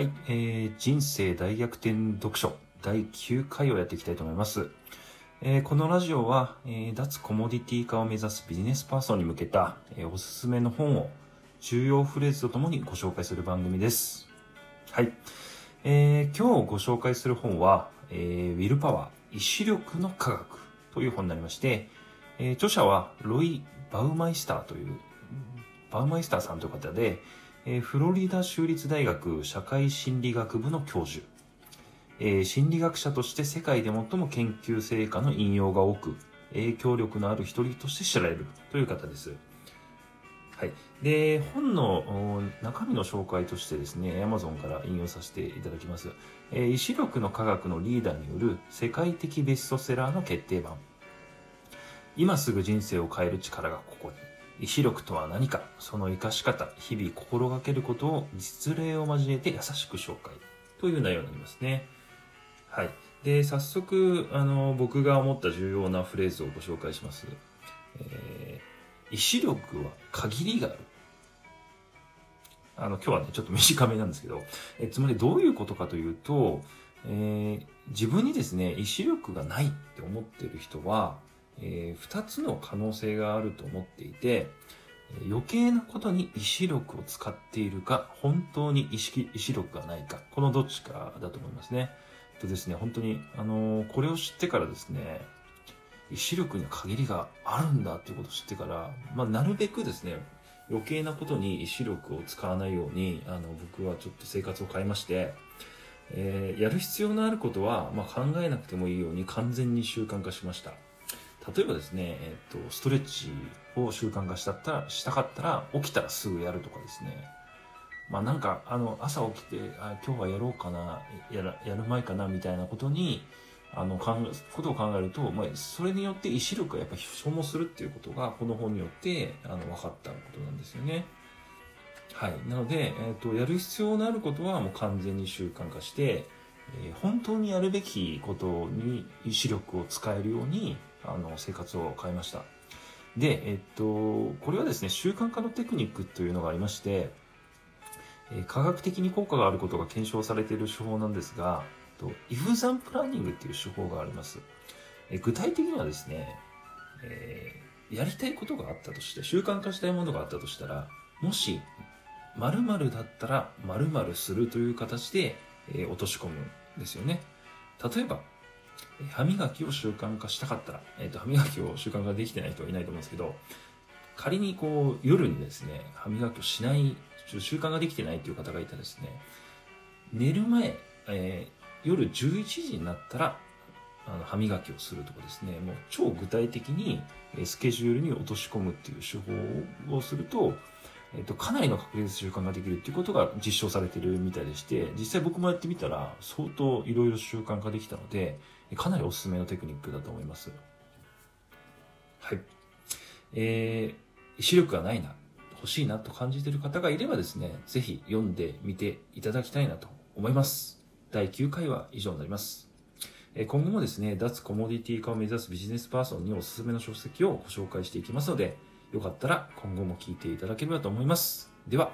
はい、えー、人生大逆転読書第9回をやっていきたいと思います。えーこのラジオは、えー脱コモディティ化を目指すビジネスパーソンに向けた、えーおすすめの本を重要フレーズとともにご紹介する番組です。はい。えー今日ご紹介する本は、えーウィルパワー、意志力の科学という本になりまして、えー著者はロイ・バウマイスターという、バウマイスターさんという方で、えーフロリダ州立大学社会心理学部の教授、えー心理学者として世界で最も研究成果の引用が多く影響力のある一人として知られるという方です。はい。で、本の中身の紹介としてですね、Amazon から引用させていただきます。えー意志力の科学のリーダーによる世界的ベストセラーの決定版。今すぐ人生を変える力がここに。意志力とは何か、その活かし方、日々心がけることを実例を交えて優しく紹介という内容になりますね。はい。で、早速、あの、僕が思った重要なフレーズをご紹介します。えー意志力は限りがある。あの、今日はね、ちょっと短めなんですけど、えつまりどういうことかというと、えー自分にですね、意志力がないって思ってる人は、えー二つの可能性があると思っていて、余計なことに意志力を使っているか、本当に意識、意志力がないか、このどっちかだと思いますね。とですね、本当に、あのーこれを知ってからですね、意志力に限りがあるんだっていうことを知ってから、まあ、なるべくですね、余計なことに意志力を使わないように、あの、僕はちょっと生活を変えまして、えーやる必要のあることは、まあ、考えなくてもいいように完全に習慣化しました。例えばですね、えっと、ストレッチを習慣化したったら、したかったら、起きたらすぐやるとかですね。まあなんか、あの、朝起きて、あ今日はやろうかな、やら、やる前かな、みたいなことに、あの、考え、ことを考えると、まあ、それによって意志力がやっぱ消耗するっていうことが、この本によって、あの、分かったことなんですよね。はい。なので、えっ、と、やる必要のあることはもう完全に習慣化して、え本当にやるべきことに意志力を使えるように、あの、生活を変えました。で、えっと、これはですね、習慣化のテクニックというのがありまして、え科学的に効果があることが検証されている手法なんですが、とイフザンプランニングっていう手法があります。え具体的にはですね、えーやりたいことがあったとして、習慣化したいものがあったとしたら、もし、〇〇だったら〇〇するという形で、え落とし込むですよね。例えば、歯磨きを習慣化したかったら、えーと歯磨きを習慣化できてない人はいないと思うんですけど、仮にこう夜にですね、歯磨きをしない、習慣ができてないという方がいたらですね、寝る前、えー夜11時になったら、あの歯磨きをするとかですね、もう超具体的にスケジュールに落とし込むっていう手法をすると、えっと、かなりの確率習慣ができるっていうことが実証されてるみたいでして、実際僕もやってみたら相当いろいろ習慣化できたので、かなりおすすめのテクニックだと思います。はい。えー、意志力がないな、欲しいなと感じている方がいればですね、ぜひ読んでみていただきたいなと思います。第9回は以上になります。今後もですね、脱コモディティ化を目指すビジネスパーソンにおすすめの書籍をご紹介していきますので、よかったら今後も聞いていただければと思います。では、